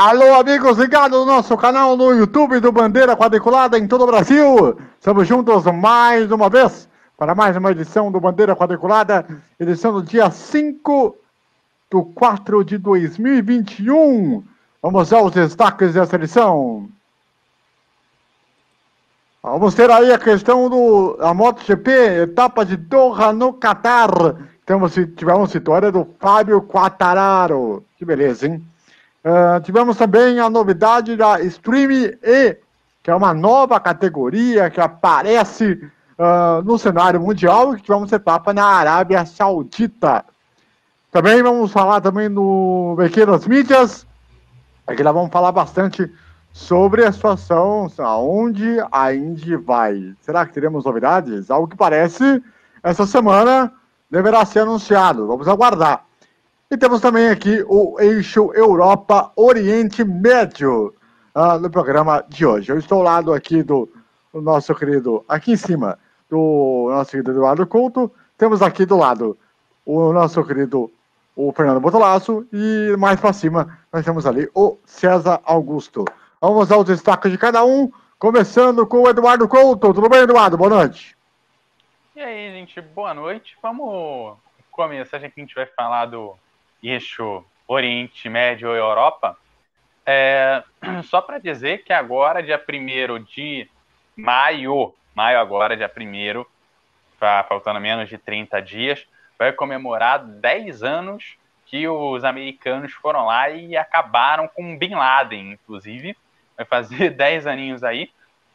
Alô, amigos ligados no nosso canal no YouTube do Bandeira Quadriculada em todo o Brasil. Estamos juntos mais uma vez para mais uma edição do Bandeira Quadriculada, edição do dia 5 do 4 de 2021. Vamos aos destaques dessa edição. Vamos ter aí a questão do a MotoGP, etapa de Doha no Catar. Temos, tivemos vitória do Fábio Quattararo. Que beleza, hein? Uh, tivemos também a novidade da Stream E, que é uma nova categoria que aparece uh, no cenário mundial e que tivemos etapa na Arábia Saudita. Também vamos falar também no Pequenas Mídias, aqui nós vamos falar bastante sobre a situação, aonde a Indy vai. Será que teremos novidades? Algo que parece, essa semana deverá ser anunciado. Vamos aguardar. E temos também aqui o eixo Europa Oriente Médio uh, no programa de hoje. Eu estou ao lado aqui do, do, nosso querido, aqui em cima, do nosso querido Eduardo Couto. Temos aqui do lado o nosso querido o Fernando Botolaço e mais para cima nós temos ali o César Augusto. Vamos aos destaques de cada um, começando com o Eduardo Couto. Tudo bem, Eduardo? Boa noite. E aí, gente, boa noite. Vamos começar, já que a gente vai falar do eixo Oriente Médio e Europa, é, só para dizer que agora, dia 1 de maio, maio agora, dia 1 tá faltando menos de 30 dias, vai comemorar 10 anos que os americanos foram lá e acabaram com Bin Laden, inclusive. Vai fazer 10 aninhos aí,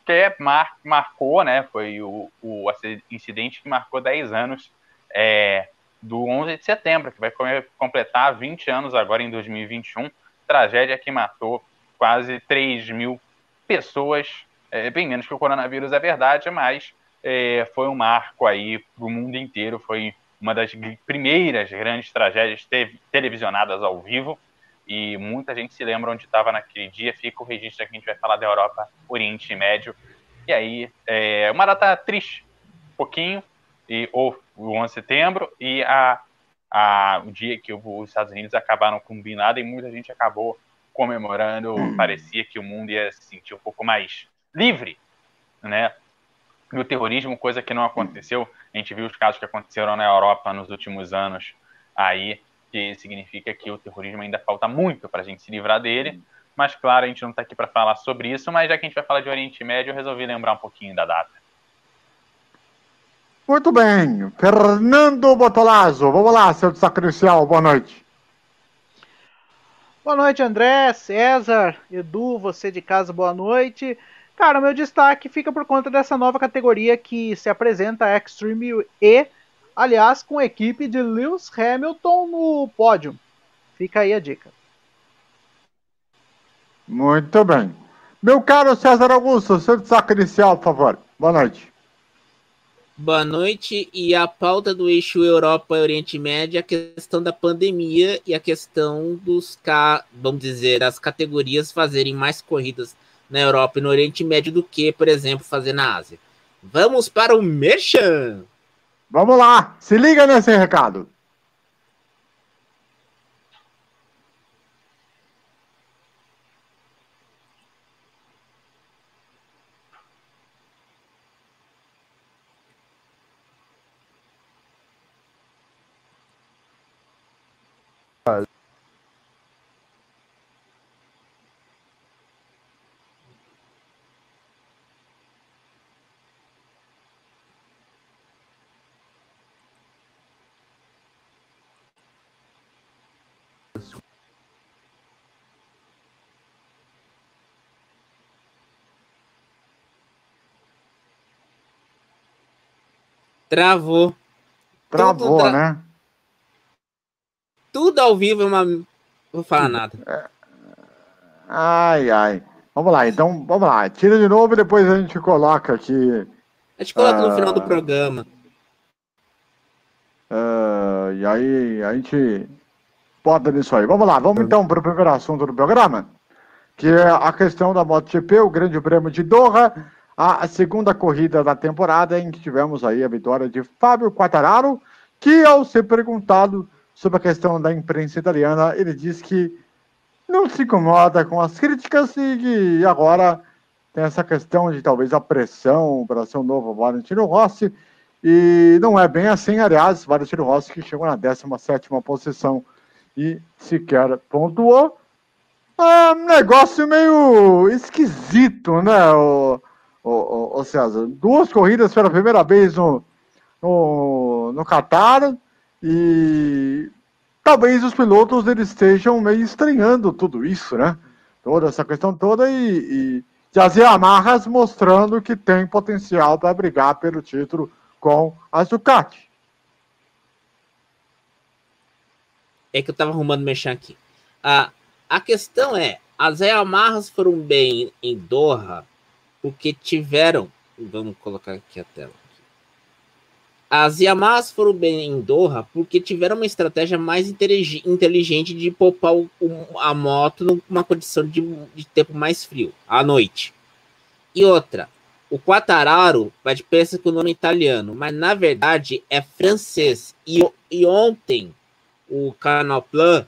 que mar, marcou, né? Foi o, o incidente que marcou 10 anos é, do 11 de setembro, que vai completar 20 anos agora em 2021. Tragédia que matou quase 3 mil pessoas, é, bem menos que o coronavírus, é verdade, mas é, foi um marco aí para o mundo inteiro. Foi uma das primeiras grandes tragédias te televisionadas ao vivo. E muita gente se lembra onde estava naquele dia. Fica o registro aqui, a gente vai falar da Europa, Oriente Médio. E aí, é uma data triste, um pouquinho, e, ou o 11 de setembro, e a, a, o dia que os Estados Unidos acabaram combinado e muita gente acabou comemorando. Hum. Parecia que o mundo ia se sentir um pouco mais livre, né? do terrorismo, coisa que não aconteceu. A gente viu os casos que aconteceram na Europa nos últimos anos aí, que significa que o terrorismo ainda falta muito para a gente se livrar dele. Mas, claro, a gente não está aqui para falar sobre isso, mas já que a gente vai falar de Oriente Médio, eu resolvi lembrar um pouquinho da data. Muito bem. Fernando Botolazzo, vamos lá, seu destaque inicial, boa noite. Boa noite, André, César, Edu, você de casa, boa noite. Cara, meu destaque fica por conta dessa nova categoria que se apresenta a Extreme E, aliás, com a equipe de Lewis Hamilton no pódio. Fica aí a dica. Muito bem. Meu caro César Augusto, seu destaque inicial, por favor. Boa noite. Boa noite. E a pauta do eixo Europa e Oriente Médio é a questão da pandemia e a questão dos, vamos dizer, das categorias fazerem mais corridas na Europa e no Oriente Médio do que, por exemplo, fazer na Ásia. Vamos para o Merchan! Vamos lá, se liga nesse recado. Travou. Travou, tra... né? Tudo ao vivo é uma. Não vou falar nada. É... Ai, ai. Vamos lá, então, vamos lá. Tira de novo e depois a gente coloca aqui. A gente coloca uh... no final do ah, programa. Uh... E aí a gente bota nisso aí. Vamos lá, vamos então para o primeiro assunto do programa, que é a questão da MotoGP, o Grande Prêmio de Doha a segunda corrida da temporada em que tivemos aí a vitória de Fábio Quattararo, que ao ser perguntado sobre a questão da imprensa italiana, ele disse que não se incomoda com as críticas e, e agora tem essa questão de talvez a pressão para ser um novo Valentino Rossi. E não é bem assim, aliás, Valentino Rossi que chegou na 17 posição e sequer pontuou. É um negócio meio esquisito, né, o, o, o César? Duas corridas pela primeira vez no, no, no Qatar e talvez os pilotos eles estejam meio estranhando tudo isso, né? Toda essa questão toda e, e, e as Yamahas mostrando que tem potencial para brigar pelo título com a Ducati. É que eu tava arrumando mexer aqui. A, a questão é, as Yamahas foram bem em Doha porque tiveram. Vamos colocar aqui a tela. As Yamahas foram bem em Doha porque tiveram uma estratégia mais inteligente de poupar o, a moto numa condição de, de, tempo mais frio, à noite. E outra, o Quattararo vai de pensa com o nome italiano, mas na verdade é francês. E, e ontem o Canoplan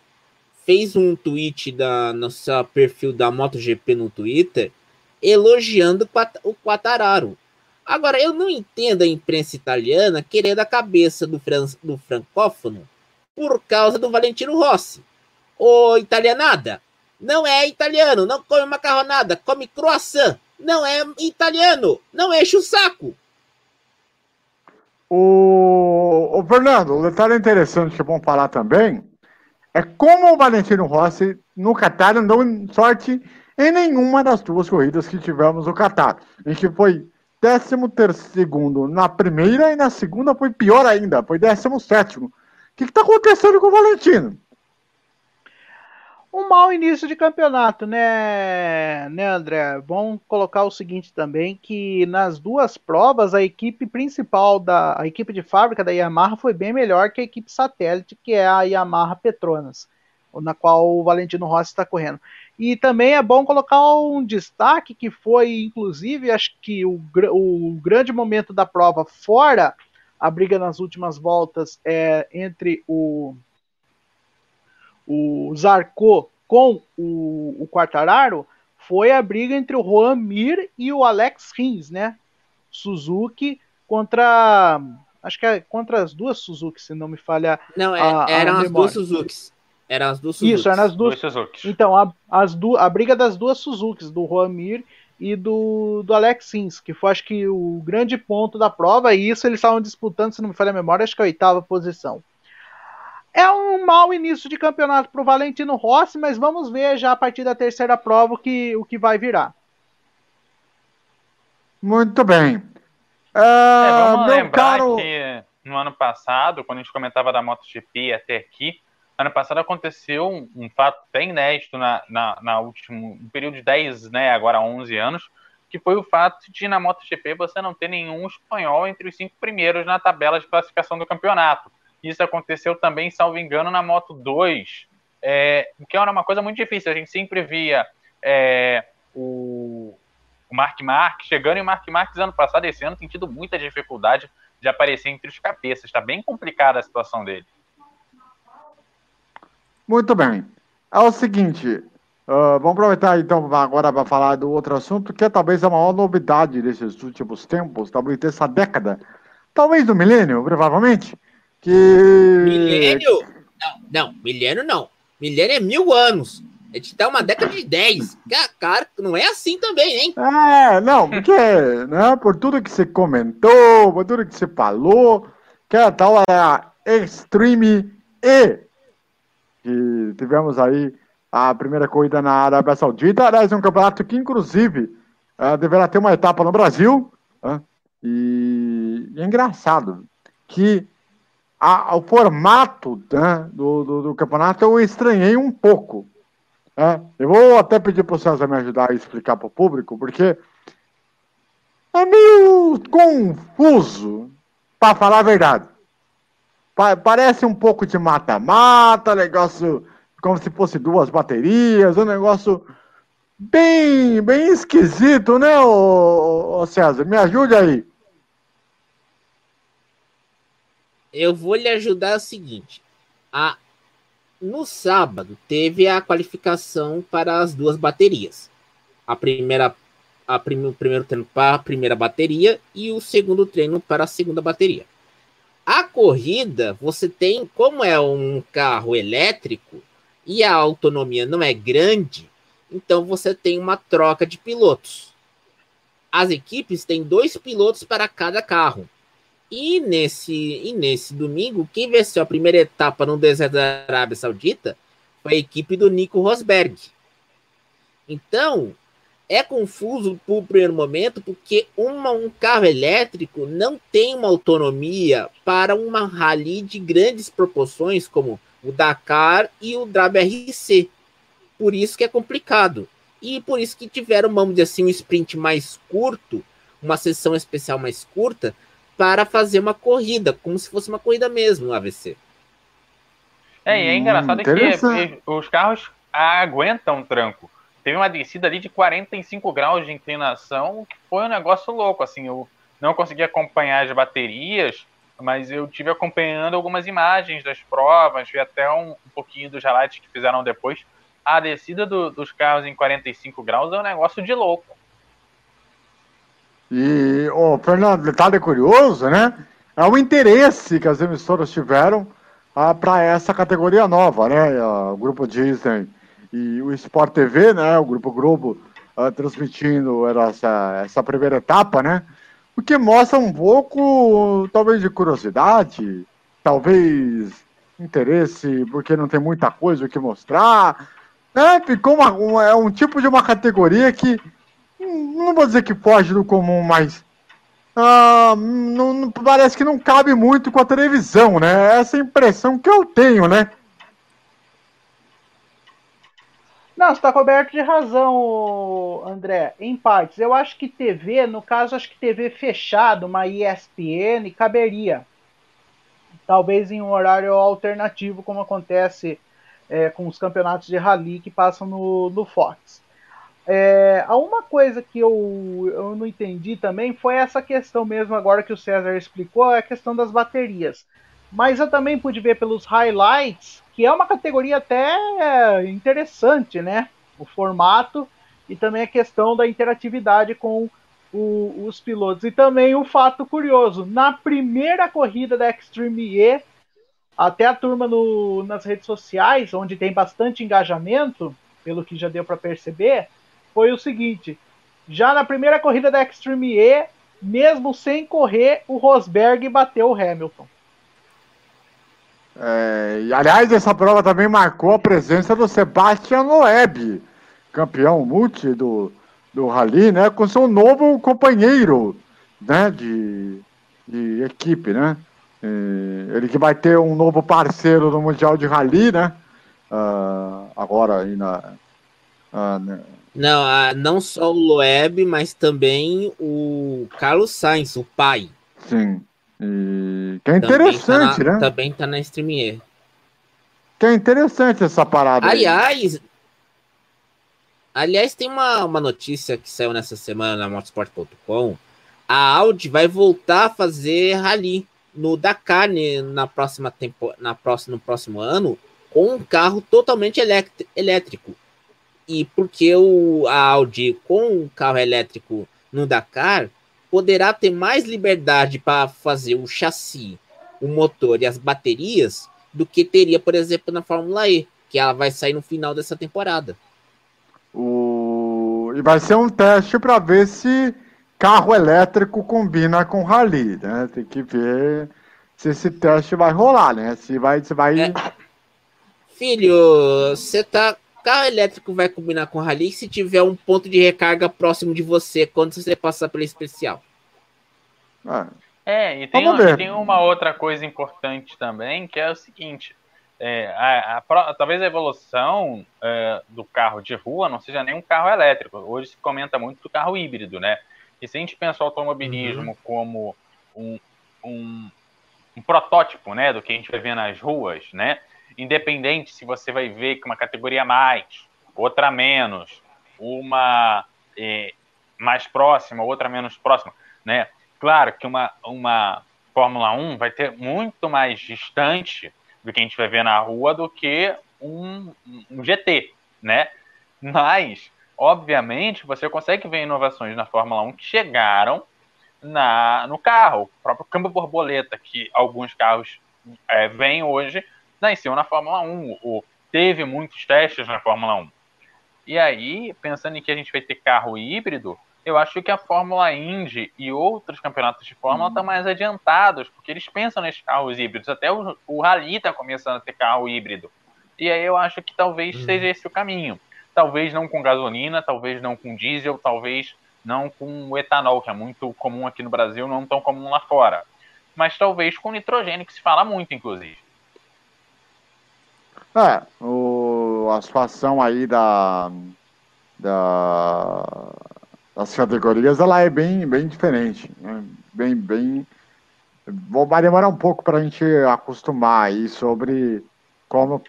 fez um tweet da, no perfil da MotoGP no Twitter elogiando o Quattararo. Agora, eu não entendo a imprensa italiana querendo a cabeça do, fran do francófono por causa do Valentino Rossi. Ô, italianada, não é italiano, não come macarronada, come croissant. Não é italiano, não enche o saco. O, o Fernando, um detalhe interessante que é bom falar também é como o Valentino Rossi no Qatar não sorte em nenhuma das duas corridas que tivemos no Qatar, em que foi 13 na primeira e na segunda foi pior ainda, foi 17. O que está acontecendo com o Valentino? Um mau início de campeonato, né, né, André? Vamos colocar o seguinte também, que nas duas provas a equipe principal da a equipe de fábrica da Yamaha foi bem melhor que a equipe satélite, que é a Yamaha Petronas, na qual o Valentino Rossi está correndo. E também é bom colocar um destaque que foi, inclusive, acho que o, o grande momento da prova, fora a briga nas últimas voltas é, entre o, o Zarco com o, o Quartararo, foi a briga entre o Juan Mir e o Alex Rins, né? Suzuki contra. Acho que é contra as duas Suzuki, se não me falha. Não, é, eram as duas Suzukis. Eram as duas Suzukis. Isso, eram as duas. Suzuki. Então, a, as du... a briga das duas Suzukis, do Juan Mir e do, do Alex Sims, que foi acho que o grande ponto da prova, e isso eles estavam disputando, se não me falha a memória, acho que a oitava posição. É um mau início de campeonato para o Valentino Rossi, mas vamos ver já a partir da terceira prova o que, o que vai virar. Muito bem. Uh, é, vamos lembrar caro... que no ano passado, quando a gente comentava da MotoGP até aqui, ano passado aconteceu um, um fato bem inédito na, na, na último um período de 10, né, agora 11 anos, que foi o fato de na MotoGP você não ter nenhum espanhol entre os cinco primeiros na tabela de classificação do campeonato. Isso aconteceu também, salvo engano, na Moto 2, é, que era uma coisa muito difícil. A gente sempre via é, o, o Mark Marques chegando e o Mark Marques ano passado, esse ano, tem tido muita dificuldade de aparecer entre os cabeças. Está bem complicada a situação dele. Muito bem. É o seguinte, uh, vamos aproveitar então agora para falar do outro assunto, que é talvez a maior novidade desses últimos tempos, talvez dessa década, talvez do milênio, provavelmente, que... Milênio? Não, não, milênio não. Milênio é mil anos. A gente dá uma década de 10. Cara, não é assim também, hein? É, não, porque, né, por tudo que você comentou, por tudo que você falou, que a tal era Extreme E que tivemos aí a primeira corrida na Arábia Saudita. Aliás, um campeonato que, inclusive, uh, deverá ter uma etapa no Brasil. Uh, e, e, é engraçado que a, o formato né, do, do, do, campeonato eu estranhei um pouco. Né? Eu vou até pedir para o César me ajudar a explicar para o público, porque é meio confuso, para falar a verdade. Pa parece um pouco de mata-mata, negócio como se fosse duas baterias, um negócio bem, bem esquisito, né, ô, ô César? Me ajude aí. Eu vou lhe ajudar o seguinte. A no sábado teve a qualificação para as duas baterias. A primeira, a prim, o primeiro treino para a primeira bateria e o segundo treino para a segunda bateria. A corrida, você tem, como é um carro elétrico e a autonomia não é grande, então você tem uma troca de pilotos. As equipes têm dois pilotos para cada carro. E nesse, e nesse domingo, quem venceu a primeira etapa no deserto da Arábia Saudita foi a equipe do Nico Rosberg. Então, é confuso por primeiro momento, porque uma, um carro elétrico não tem uma autonomia para uma rally de grandes proporções, como o Dakar e o WRC. Por isso que é complicado. E por isso que tiveram, vamos dizer assim, um sprint mais curto, uma sessão especial mais curta, para fazer uma corrida, como se fosse uma corrida mesmo, no AVC. É, e é engraçado hum, que os carros aguentam tranco. Teve uma descida ali de 45 graus de inclinação, que foi um negócio louco, assim, eu não consegui acompanhar as baterias, mas eu tive acompanhando algumas imagens das provas, vi até um, um pouquinho dos highlights que fizeram depois. A descida do, dos carros em 45 graus é um negócio de louco. E, oh, Fernando, detalhe curioso, né? É o interesse que as emissoras tiveram ah, para essa categoria nova, né? O grupo Disney e o Sport TV, né? O grupo Globo ah, transmitindo essa, essa primeira etapa, né? O que mostra um pouco, talvez, de curiosidade, talvez interesse, porque não tem muita coisa o que mostrar. Né? Ficou uma, uma, é um tipo de uma categoria que não vou dizer que foge do comum, mas ah, não, parece que não cabe muito com a televisão, né? Essa impressão que eu tenho, né? Não, você está coberto de razão, André. Em partes. Eu acho que TV, no caso, acho que TV fechado, uma ESPN, caberia. Talvez em um horário alternativo, como acontece é, com os campeonatos de rally que passam no, no Fox. É, uma coisa que eu, eu não entendi também foi essa questão mesmo, agora que o César explicou, é a questão das baterias. Mas eu também pude ver pelos highlights que é uma categoria até interessante, né? O formato e também a questão da interatividade com o, os pilotos. E também um fato curioso: na primeira corrida da Extreme E, até a turma no, nas redes sociais, onde tem bastante engajamento, pelo que já deu para perceber, foi o seguinte: já na primeira corrida da Extreme E, mesmo sem correr, o Rosberg bateu o Hamilton. É, e, aliás, essa prova também marcou a presença do Sebastian Loeb, campeão multi do, do Rally, né, com seu novo companheiro né, de, de equipe, né? ele que vai ter um novo parceiro no Mundial de Rally, né? Uh, agora aí na, uh? Não, uh, não só o Loeb, mas também o Carlos Sainz, o pai. Sim. E que é interessante, também tá na, né? Também tá na Streamier. Que é interessante essa parada. Aliás, aí. aliás, tem uma, uma notícia que saiu nessa semana na motorsport.com. A Audi vai voltar a fazer rally no Dakar né, na próxima tempo, na próxima, no próximo ano com um carro totalmente elétrico. E porque o, a Audi com o carro elétrico no Dakar poderá ter mais liberdade para fazer o chassi, o motor e as baterias do que teria, por exemplo, na Fórmula E, que ela vai sair no final dessa temporada. O... E vai ser um teste para ver se carro elétrico combina com rally, né? Tem que ver se esse teste vai rolar, né? Se vai, se vai. É. Filho, você tá carro elétrico vai combinar com rally se tiver um ponto de recarga próximo de você quando você passar pelo especial. Ah. É, e tem, uma, tem, uma outra coisa importante também, que é o seguinte: é, a, a, talvez a evolução é, do carro de rua não seja nem um carro elétrico. Hoje se comenta muito do carro híbrido, né? E se a gente pensa o automobilismo uhum. como um, um, um, protótipo, né, do que a gente vai ver nas ruas, né? independente se você vai ver que uma categoria mais, outra menos, uma é, mais próxima, outra menos próxima, né? Claro que uma, uma Fórmula 1 vai ter muito mais distante do que a gente vai ver na rua do que um, um GT, né? Mas, obviamente, você consegue ver inovações na Fórmula 1 que chegaram na, no carro. O próprio câmbio borboleta, que alguns carros é, vêm hoje, nasceu na Fórmula 1. O, teve muitos testes na Fórmula 1. E aí, pensando em que a gente vai ter carro híbrido, eu acho que a Fórmula Indy e outros campeonatos de Fórmula estão mais adiantados, porque eles pensam nesses carros híbridos. Até o, o Rally está começando a ter carro híbrido. E aí eu acho que talvez uhum. seja esse o caminho. Talvez não com gasolina, talvez não com diesel, talvez não com etanol, que é muito comum aqui no Brasil, não tão comum lá fora. Mas talvez com nitrogênio, que se fala muito, inclusive. É, o, a situação aí da, da, das categorias, ela é bem, bem diferente. Né? Bem, bem... Vai demorar um pouco para a gente acostumar aí sobre como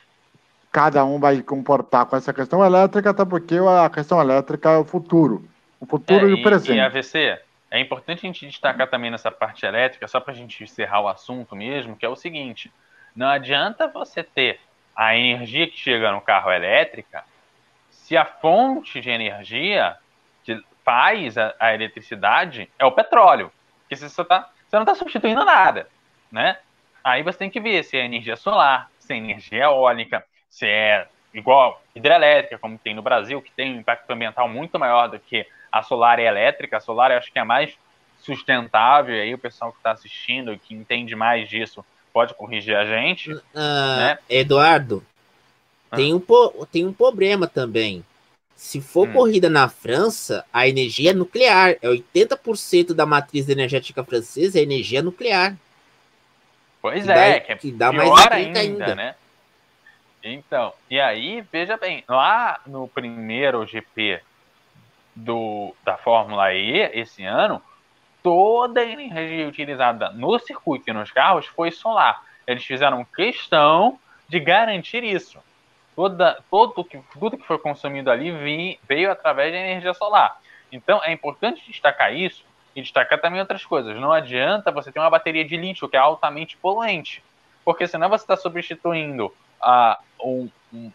cada um vai comportar com essa questão elétrica, até porque a questão elétrica é o futuro. O futuro é, e, o presente. E AVC, é importante a gente destacar também nessa parte elétrica, só para a gente encerrar o assunto mesmo, que é o seguinte: não adianta você ter a energia que chega no carro elétrica se a fonte de energia faz a, a eletricidade é o petróleo. Porque você, tá, você não está substituindo nada, né? Aí você tem que ver se é energia solar, se é energia eólica, se é igual hidrelétrica, como tem no Brasil, que tem um impacto ambiental muito maior do que a solar e a elétrica. A solar eu acho que é mais sustentável, e aí o pessoal que está assistindo e que entende mais disso pode corrigir a gente. Uh, né? Eduardo, ah. tem, um, tem um problema também. Se for hum. corrida na França, a energia é nuclear. É 80% da matriz energética francesa é energia nuclear. Pois que é, dá, que é que dá mais ainda, ainda, né? Então, e aí, veja bem, lá no primeiro GP do, da Fórmula E esse ano, toda a energia utilizada no circuito e nos carros foi solar. Eles fizeram questão de garantir isso. Toda, todo que, tudo que foi consumido ali vi, veio através da energia solar. Então é importante destacar isso e destacar também outras coisas. Não adianta você ter uma bateria de lítio que é altamente poluente, porque senão você está substituindo um, um,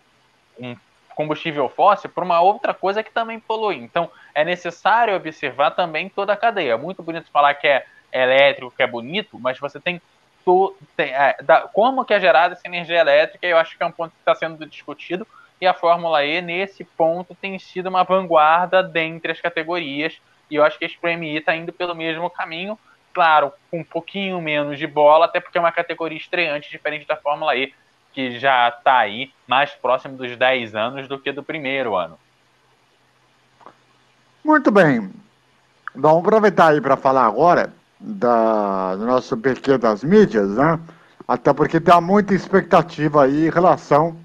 um combustível fóssil por uma outra coisa que também polui. Então, é necessário observar também toda a cadeia. É muito bonito falar que é elétrico, que é bonito, mas você tem, to, é, da, como que é gerada essa energia elétrica, eu acho que é um ponto que está sendo discutido, e a Fórmula E, nesse ponto, tem sido uma vanguarda dentre as categorias, e eu acho que a SPMI está indo pelo mesmo caminho, claro, com um pouquinho menos de bola, até porque é uma categoria estreante, diferente da Fórmula E, que já está aí mais próximo dos 10 anos do que do primeiro ano. Muito bem. Vamos aproveitar aí para falar agora da, do nosso PQ das mídias, né? Até porque tem muita expectativa aí em relação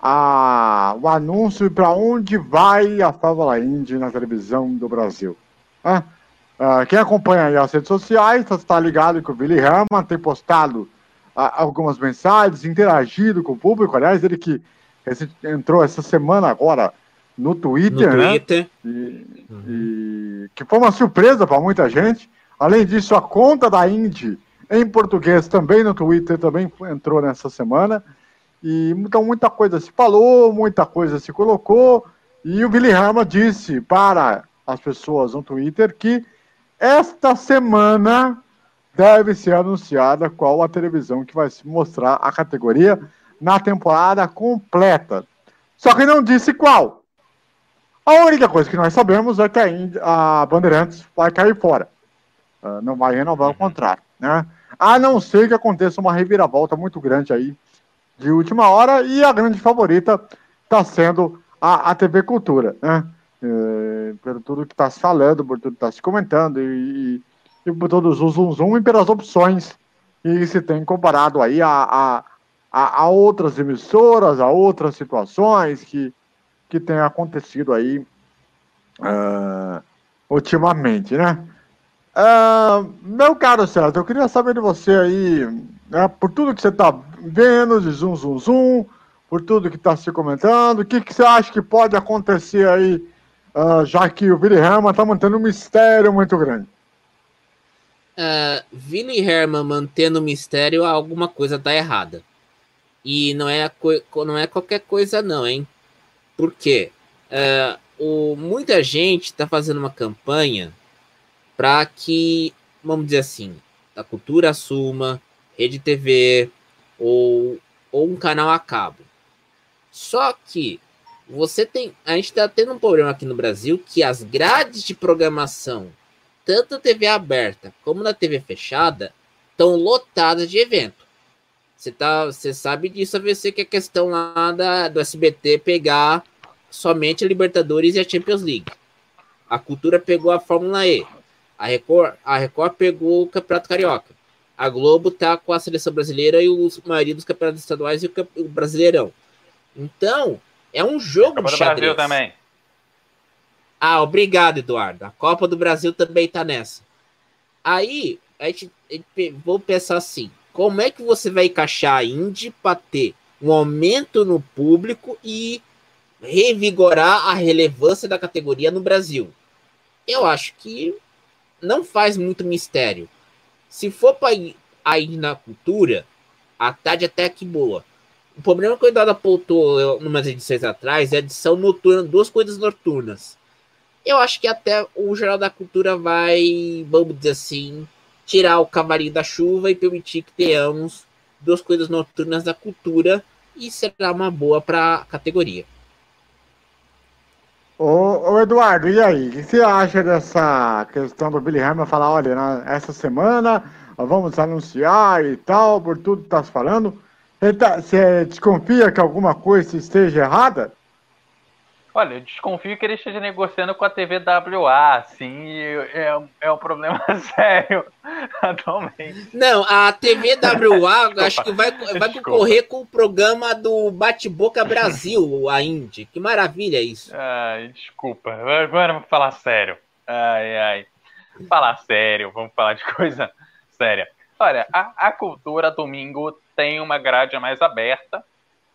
ao anúncio para onde vai a Fórmula Indy na televisão do Brasil. Né? Uh, quem acompanha as redes sociais está ligado que o Billy Herman tem postado algumas mensagens, interagido com o público. Aliás, ele que entrou essa semana agora no Twitter, no né? Twitter. E, uhum. e, que foi uma surpresa para muita gente. Além disso, a conta da Indy em português também no Twitter também entrou nessa semana. E então muita coisa se falou, muita coisa se colocou. E o Billy Rama disse para as pessoas no Twitter que esta semana deve ser anunciada qual a televisão que vai mostrar a categoria na temporada completa. Só que não disse qual. A única coisa que nós sabemos é que a, a Bandeirantes vai cair fora. Uh, não vai renovar o contrato. Né? A não ser que aconteça uma reviravolta muito grande aí de última hora e a grande favorita está sendo a, a TV Cultura. Né? Uh, pelo tudo que está se falando, por tudo que está se comentando e, e e por todos os zoom, zoom e pelas opções que se tem comparado aí a, a, a, a outras emissoras, a outras situações que, que tem acontecido aí uh, ultimamente, né? Uh, meu caro César, eu queria saber de você aí, né, por tudo que você está vendo de zoom, zoom, zoom, por tudo que está se comentando, o que, que você acha que pode acontecer aí, uh, já que o Billy Herman está mantendo um mistério muito grande? uh, Willy Herman mantendo o mistério, alguma coisa tá errada. E não é, não é qualquer coisa, não, hein? Por quê? Uh, o, muita gente está fazendo uma campanha para que, vamos dizer assim, a cultura assuma, rede TV ou, ou um canal a cabo. Só que você tem. A gente está tendo um problema aqui no Brasil que as grades de programação, tanto na TV aberta como na TV fechada, estão lotadas de evento. Você, tá, você sabe disso, a ver que é questão lá da, do SBT pegar somente a Libertadores e a Champions League. A Cultura pegou a Fórmula E. A Record, a Record pegou o Campeonato Carioca. A Globo tá com a seleção brasileira e os maioria dos campeonatos estaduais e o, o Brasileirão. Então, é um jogo Copa de xadrez. Brasil também. Ah, obrigado, Eduardo. A Copa do Brasil também tá nessa. Aí, a gente, a gente vou pensar assim: como é que você vai encaixar a Indy para ter um aumento no público e revigorar a relevância da categoria no Brasil? Eu acho que não faz muito mistério. Se for para ir na cultura, a tarde até que boa. O problema que o Eduardo apontou umas edições atrás é a edição noturna, duas coisas noturnas. Eu acho que até o Jornal da Cultura vai, vamos dizer assim, tirar o cavalinho da chuva e permitir que tenhamos duas coisas noturnas da cultura e será uma boa para a categoria. Ô, ô, Eduardo, e aí? O que você acha dessa questão do Billy Hamilton falar, olha, na, essa semana vamos anunciar e tal, por tudo que tá falando? Tá, você desconfia que alguma coisa esteja errada? Olha, eu desconfio que ele esteja negociando com a TV WA, assim, é, é um problema sério atualmente. Não, a TV WA acho que vai, vai concorrer com o programa do Bate-Boca Brasil, a Indy. Que maravilha isso. Ai, desculpa, agora vamos falar sério. Ai, ai. Falar sério, vamos falar de coisa séria. Olha, a, a cultura domingo tem uma grade mais aberta,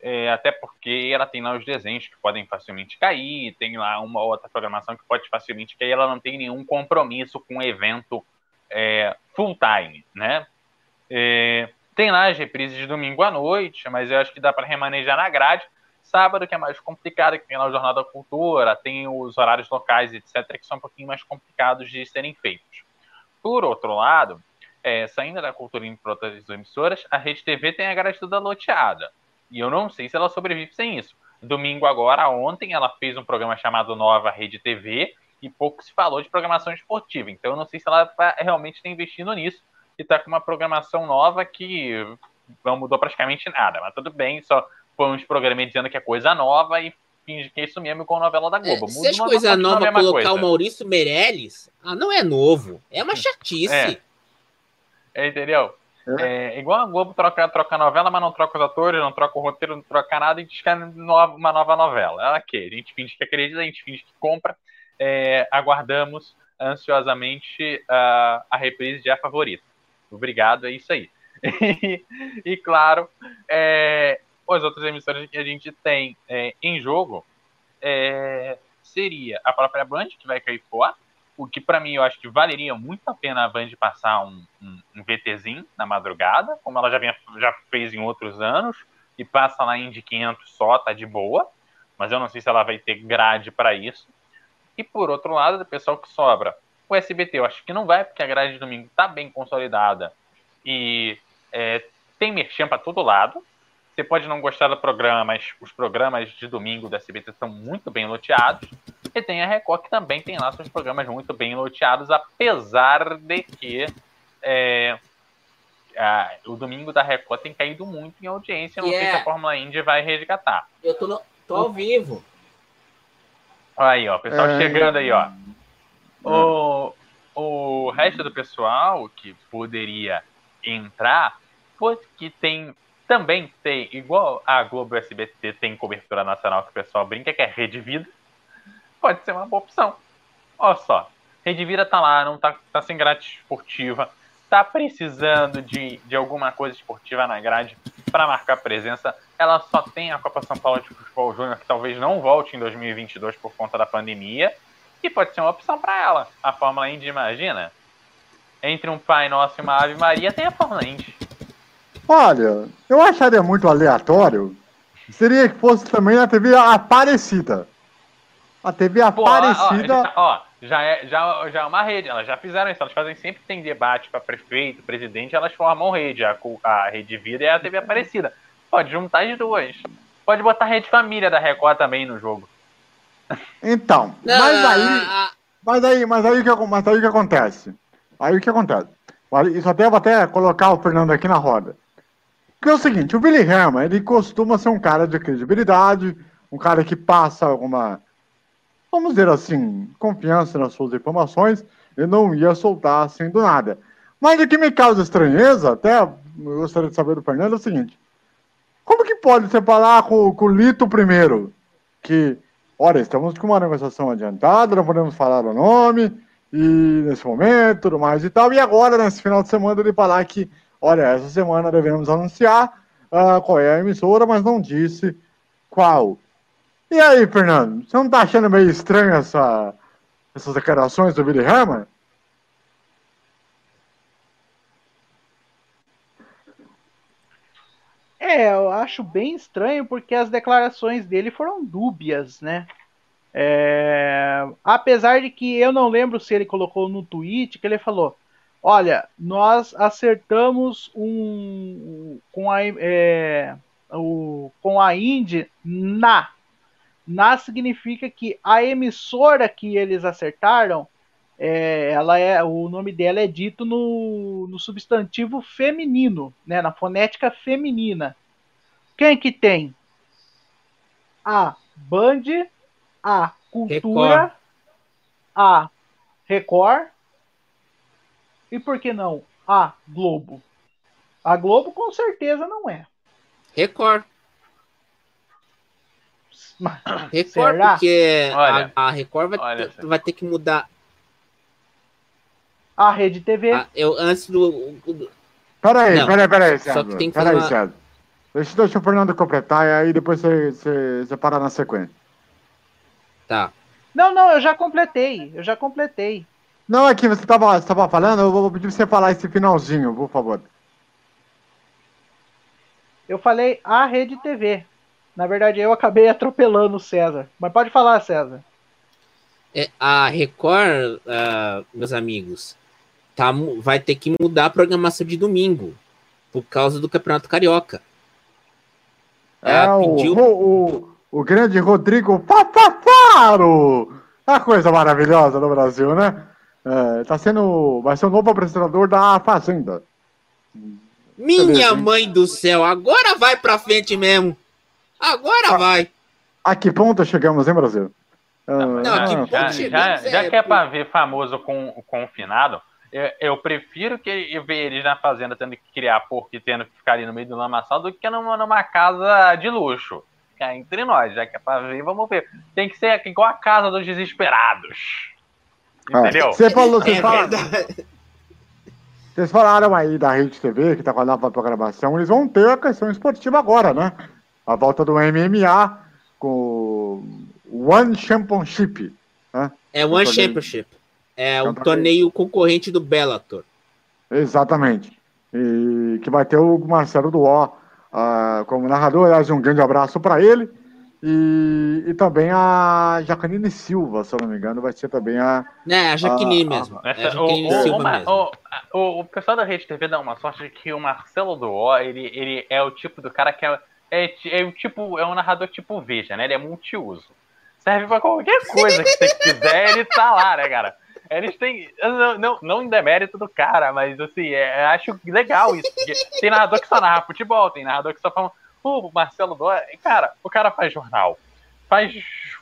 é, até porque ela tem lá os desenhos que podem facilmente cair, tem lá uma outra programação que pode facilmente cair, ela não tem nenhum compromisso com o evento é, full time, né? É, tem lá as reprises de domingo à noite, mas eu acho que dá para remanejar na grade. Sábado, que é mais complicado, que tem lá o Jornal da Cultura, tem os horários locais, etc., que são um pouquinho mais complicados de serem feitos. Por outro lado, é, saindo da cultura em outras emissoras, a Rede TV tem a grade toda loteada. E eu não sei se ela sobrevive sem isso. Domingo agora, ontem, ela fez um programa chamado Nova Rede TV e pouco se falou de programação esportiva. Então eu não sei se ela tá, realmente está investindo nisso e está com uma programação nova que não mudou praticamente nada. Mas tudo bem, só põe uns programas dizendo que é coisa nova e finge que é isso mesmo com a novela da Globo. É, se é coisa nova colocar coisa. o Maurício Meirelles, ah, não é novo. É uma chatice. É. É, entendeu? É. é. igual a Globo troca, troca novela, mas não troca os atores, não troca o roteiro, não troca nada e diz que é uma nova novela. É ok, a gente finge que acredita, a gente finge que compra. É, aguardamos ansiosamente uh, a reprise de A Favorita. Obrigado, é isso aí. e, e claro, é, as outras emissoras que a gente tem é, em jogo é, seria a própria Band, que vai cair fora, o que para mim eu acho que valeria muito a pena a Band passar um, um, um VTzinho na madrugada, como ela já, vinha, já fez em outros anos, e passa lá em de 500 só, tá de boa, mas eu não sei se ela vai ter grade para isso. E por outro lado, o pessoal que sobra, o SBT eu acho que não vai, porque a grade de domingo tá bem consolidada e é, tem merchan para todo lado. Você pode não gostar do programa, mas os programas de domingo do SBT estão muito bem loteados. E tem a Record, que também tem lá seus programas muito bem loteados, apesar de que é, a, o domingo da Record tem caído muito em audiência. Não yeah. sei se a Fórmula Indy vai resgatar. Eu tô, no, tô ao vivo. Aí, ó, o pessoal é... chegando aí, ó. O, o resto do pessoal que poderia entrar, porque tem também tem, igual a Globo SBT tem cobertura nacional que o pessoal brinca, que é Rede Vida pode ser uma boa opção. Olha só, Rede Vida tá lá, não tá, tá sem grade esportiva, tá precisando de, de alguma coisa esportiva na grade para marcar presença. Ela só tem a Copa São Paulo de Futebol Júnior, que talvez não volte em 2022 por conta da pandemia, e pode ser uma opção para ela. A Fórmula Indy, imagina? Entre um Pai Nosso e uma Ave Maria, tem a Fórmula Indy. Olha, eu acharia muito aleatório. Seria que fosse também na TV Aparecida. A TV Pô, ó, Aparecida. Ó, ó, já, é, já, já é uma rede, elas já fizeram isso, elas fazem sempre que tem debate para prefeito, presidente, elas formam rede, a, a Rede Vida e a TV Aparecida. Pode juntar as duas. Pode botar a Rede Família da Record também no jogo. Então, mas aí. Mas aí, mas aí o que, mas aí o que acontece? Aí o que acontece? Isso até vou até colocar o Fernando aqui na roda. Porque é o seguinte, o Billy Hammer, ele costuma ser um cara de credibilidade, um cara que passa alguma, vamos dizer assim, confiança nas suas informações, ele não ia soltar assim do nada. Mas o que me causa estranheza, até eu gostaria de saber do Fernando, é o seguinte, como que pode separar com, com o Lito primeiro, que Olha, estamos com uma negociação adiantada, não podemos falar o nome, e nesse momento, tudo mais e tal. E agora, nesse final de semana, ele falar que, olha, essa semana devemos anunciar ah, qual é a emissora, mas não disse qual. E aí, Fernando, você não tá achando meio estranho essa, essas declarações do Billy Hammer? É, eu acho bem estranho porque as declarações dele foram dúbias, né? É, apesar de que eu não lembro se ele colocou no tweet que ele falou: Olha, nós acertamos um com a, é, o, com a Indy na. Na significa que a emissora que eles acertaram, é, ela é, o nome dela é dito no, no substantivo feminino, né, na fonética feminina. Quem que tem? A Band, a Cultura, Record. a Record e por que não a Globo? A Globo com certeza não é. Record. Record, Será? porque Olha, a, a Record vai, olha ter, vai ter que mudar. A Rede TV, a- eu, antes do, do- Peraí, Não, peraí, peraí, só César. que tem que Peraí, falar- César. Deixa, deixa o Fernando completar e aí depois você, você, você para na sequência. Tá. Não, não, eu já completei. Eu já completei. Não, é que você estava você tava falando, eu vou pedir pra você falar esse finalzinho, por favor. Eu falei a Rede TV. Na verdade, eu acabei atropelando o César. Mas pode falar, César. É, a Record, ah, meus amigos, tá, vai ter que mudar a programação de domingo por causa do Campeonato Carioca. É, Ela o, pediu- o, o, o grande Rodrigo Papaparo! A coisa maravilhosa do Brasil, né? É, tá sendo. Vai ser o novo apresentador da Fazenda. Minha Beleza, mãe do céu, agora vai pra frente mesmo. Agora Ah, vai. A que ponto chegamos, hein, Brasil? Ah, Não, ah, que já, já, já é, que é pô. pra ver famoso com confinado, eu, eu prefiro que eu ver eles na fazenda tendo que criar porco e tendo que ficar ali no meio do lamaçal do que numa, numa casa de luxo. É entre nós, já que é pra ver, vamos ver. Tem que ser igual a casa dos desesperados. ah, Entendeu? Você falou, vocês, É falaram, verdade. vocês falaram aí da Rede TV, que tá com a nova programação, eles vão ter a questão esportiva agora, né? A volta do MMA com o One Championship. Né? É One torneio. Championship. É um Então, torneio concorrente do Bellator. Exatamente. E que vai ter o Marcelo Duó ah, como narrador. Aliás, um grande abraço para ele. E, e também a Jacanine Silva, se eu não me engano, vai ser também a. Né, a Jaqueline mesmo. É a Jaqueline o, Silva mesmo. o- o- o pessoal da Rede TV dá uma sorte de que o Marcelo Duó, ele, ele é o tipo do cara que é, é, é o tipo, é um narrador tipo Veja, né? Ele é multiuso. Serve pra qualquer coisa que você quiser, ele tá lá, né, cara? Eles têm. Não, não, não em demérito do cara, mas assim, é, acho legal isso. tem narrador que só narra futebol, tem narrador que só fala. Pô, o Marcelo Duó, cara, o cara faz jornal, faz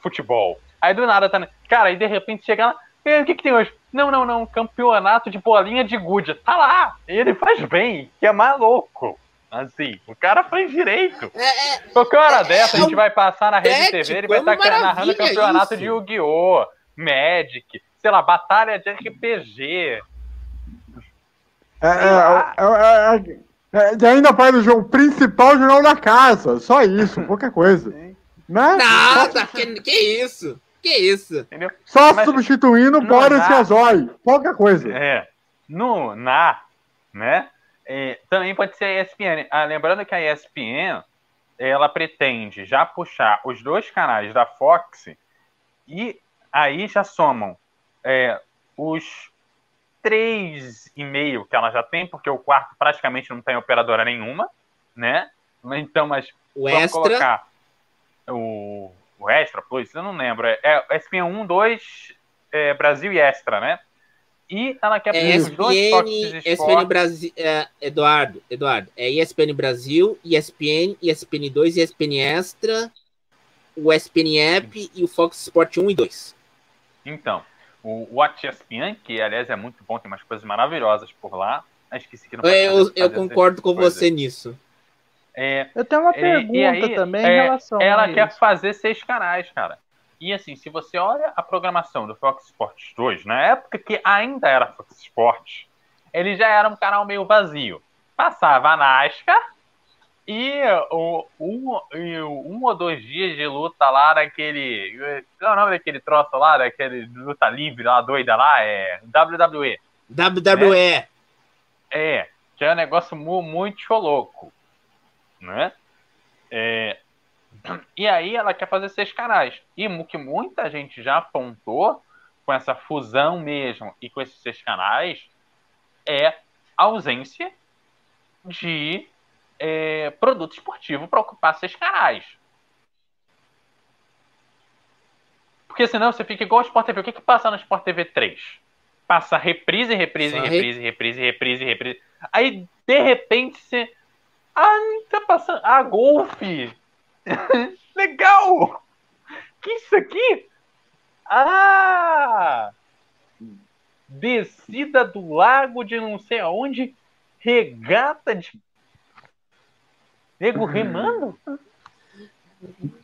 futebol. Aí do nada tá. Cara, aí de repente chega lá. "E, O que, que tem hoje? Não, não, não. Campeonato de bolinha de gude. Tá lá. Ele faz bem, que é maluco. Assim, o cara faz direito. É, é, Qualquer hora dessa a é gente vai passar na rede TV, ele vai é uma estar narrando maravilha campeonato isso. de Yu-Gi-Oh!, Magic, sei lá, batalha de RPG. É, é, é, é, é, e ainda faz o jogo principal o jornal da casa. Só isso, pouca coisa. Né? nada, que, que isso? Que isso? Entendeu? Só Mas- substituindo Boris. Casoy. Pouca coisa. É. No, na, né? É, também pode ser a ESPN. Ah, lembrando que a ESPN ela pretende já puxar os dois canais da Fox e aí já somam é, os três e meio que ela já tem, porque o quarto praticamente não tem operadora nenhuma, né? Então, mas o extra colocar o, o extra plus, eu não lembro, é, é ESPN 1, 2, é, Brasil e extra, né? E ela quer é ESPN, dois ESPN Brasil, é, Eduardo, Eduardo, é ESPN Brasil, ESPN, ESPN 2, ESPN Extra, o ESPN App e o Fox Sport 1 e 2. Então, o Watch ESPN, que aliás é muito bom, tem umas coisas maravilosas por lá. Ah, esqueci que não Eu, eu concordo com coisas. você nisso. É, eu tenho uma pergunta aí, também é, em relação Ela a quer fazer seis canais, cara. E assim, se você olha a programação do Fox Sports 2, na época que ainda era Fox Sports, ele já era um canal meio vazio. Passava a NASCAR e o, um, um ou dois dias de luta lá daquele. Qual é o nome daquele troço lá, daquele luta livre lá, doida lá? É WWE. WWE. Né? É, que é um negócio muito louco. Né? É, e aí ela quer fazer seis canais. E o que muita gente já apontou com essa fusão mesmo e com esses seis canais é a ausência de é, produto esportivo para ocupar seis canais. Porque senão você fica igual o Sport TV. O que, que passa no Sport TV 3? Passa reprise, reprise, reprise, reprise, reprise, reprise. Aí, de repente, você. Ah, tá passando. Ah, golfe! Legal! Que isso aqui? Ah! Descida do lago de não sei aonde, regata de. Nego remando?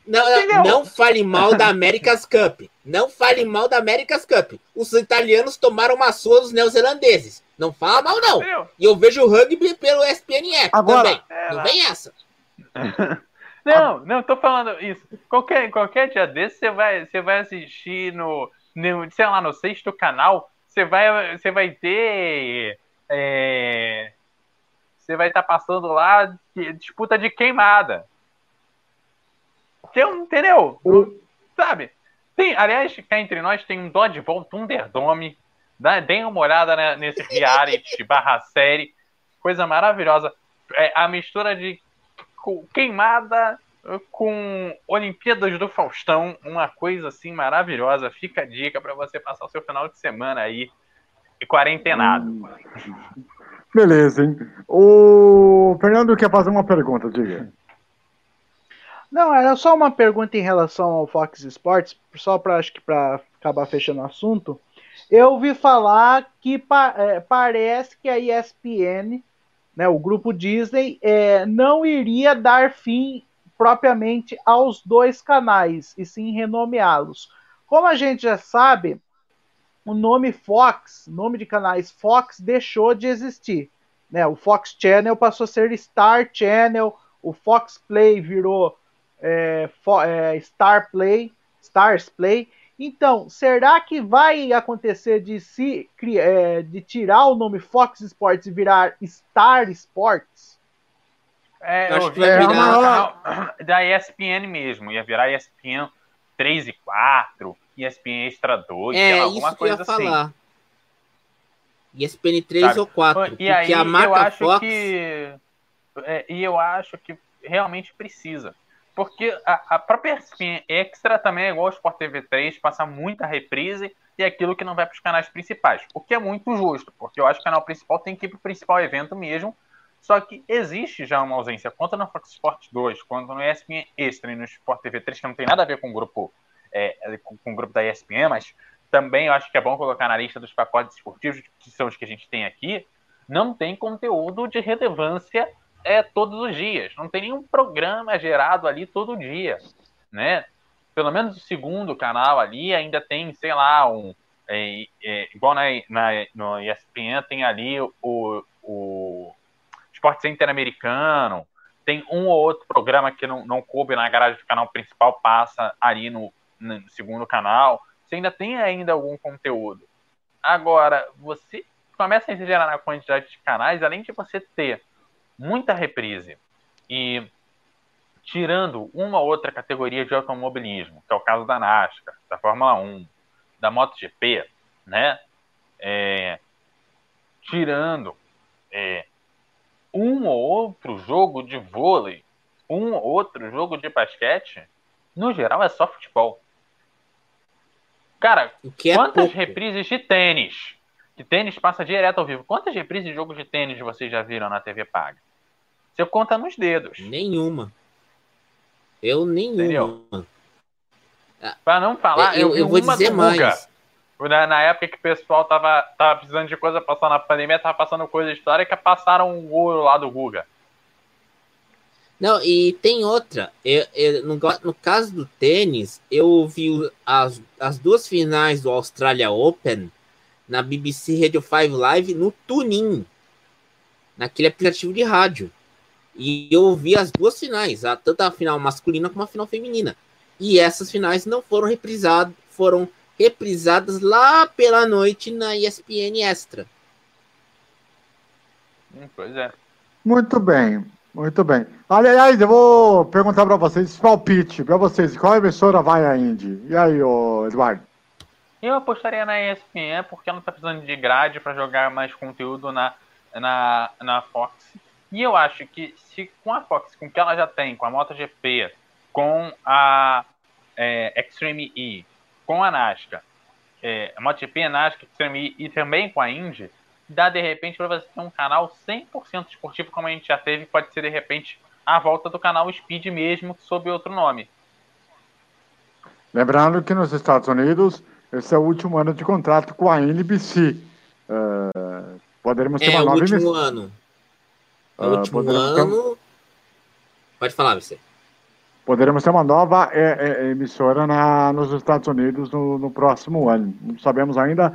Não, não, não, fale mal da America's Cup. Não fale mal da America's Cup. Os italianos tomaram uma sua dos neozelandeses. Não fala mal, não. Entendeu? E eu vejo o rugby pelo ESPN Agora, também. É, não vem essa. Não, não, tô falando isso. Qualquer, qualquer dia desse você vai, você vai assistir no, no, sei lá, no sexto canal, você vai, você vai ter. É, você vai estar tá passando lá disputa de queimada. Entendeu? Sabe? Tem, aliás, cá entre nós tem um Dodgeball Thunderdome. Dá, deem uma olhada nesse reality barra série. Coisa maravilhosa. É, a mistura de queimada com Olimpíadas do Faustão, uma coisa assim maravilhosa. Fica a dica para você passar o seu final de semana aí e quarentenado. Hum. Beleza, hein? O Fernando quer fazer uma pergunta, diga. Não, era só uma pergunta em relação ao Fox Sports, só para acho que para acabar fechando o assunto. Eu ouvi falar que pa é, parece que a ESPN né, o grupo Disney é, não iria dar fim propriamente aos dois canais, e sim renomeá-los. Como a gente já sabe, o nome Fox, nome de canais Fox, deixou de existir. Né? O Fox Channel passou a ser Star Channel, o Fox Play virou é, é, Star Play, Stars Play, então, será que vai acontecer de se é, de tirar o nome Fox Sports e virar Star Sports? É, eu acho que vai virar da ESPN mesmo, ia virar ESPN 3 e 4, ESPN Extra 2, é, alguma isso coisa que eu ia assim. falar. ESPN 3 Sabe? ou 4, e aí, a marca eu acho Fox... que é, e eu acho que realmente precisa. Porque a, a própria ESPN Extra também é igual ao Sport TV 3, passa muita reprise e é aquilo que não vai para os canais principais. O que é muito justo, porque eu acho que o canal principal tem que ir para o principal evento mesmo. Só que existe já uma ausência, quanto no Fox Sports 2, quanto no ESPN Extra e no Sport TV 3, que não tem nada a ver com o grupo, é, com, com o grupo da ESPN, mas também eu acho que é bom colocar na lista dos pacotes esportivos, que são os que a gente tem aqui, não tem conteúdo de relevância é todos os dias. Não tem nenhum programa gerado ali todo dia, né? Pelo menos o segundo canal ali ainda tem, sei lá, um é, é, igual na, na, no ESPN tem ali o, o Sport Center americano, tem um ou outro programa que não, não coube na garagem do canal principal, passa ali no, no segundo canal. Você ainda tem ainda algum conteúdo. Agora, você começa a exagerar na quantidade de canais, além de você ter muita reprise e tirando uma ou outra categoria de automobilismo, que é o caso da NASCAR, da Fórmula 1, da MotoGP, né? É, tirando é, um ou outro jogo de vôlei, um ou outro jogo de basquete, no geral é só futebol. Cara, é quantas pouco. reprises de tênis? Que tênis passa direto ao vivo. Quantas reprises de jogos de tênis vocês já viram na TV paga? Você conta nos dedos. Nenhuma. Eu nenhuma. Para não falar, eu, eu, eu vou dizer mais. Na, na, época que o pessoal tava, tava precisando de coisa passando na pandemia, tava passando coisa histórica, passaram um ouro lá do Guga. Não, e tem outra. Eu, eu, no, no caso do tênis, eu vi as, as duas finais do Australia Open na BBC Radio 5 Live no Tunin, naquele aplicativo de rádio. E eu vi as duas finais, a, tanto a final masculina como a final feminina. E essas finais não foram reprisadas, foram reprisadas lá pela noite na ESPN Extra. Hum, pois é. Muito bem, muito bem. Aliás, eu vou perguntar para vocês, palpite, para vocês, qual emissora vai a Indy? E aí, ô Eduardo? Eu apostaria na ESPN porque ela está precisando de grade para jogar mais conteúdo na, na, na Fox. E eu acho que se com a Fox, com o que ela já tem, com a MotoGP, com a é, Extreme E, com a NASCAR, é, a MotoGP, a NASCAR, Extreme E e também com a Indy, dá de repente para você ter um canal 100% esportivo como a gente já teve, pode ser de repente a volta do canal Speed mesmo, sob outro nome. Lembrando que nos Estados Unidos, esse é o último ano de contrato com a NBC. Uh, poderemos ter é uma nova o último ano. No uh, último ano. Ter... Pode falar, você. Poderemos ter uma nova é, é, emissora na, nos Estados Unidos no, no, próximo ano. Não sabemos ainda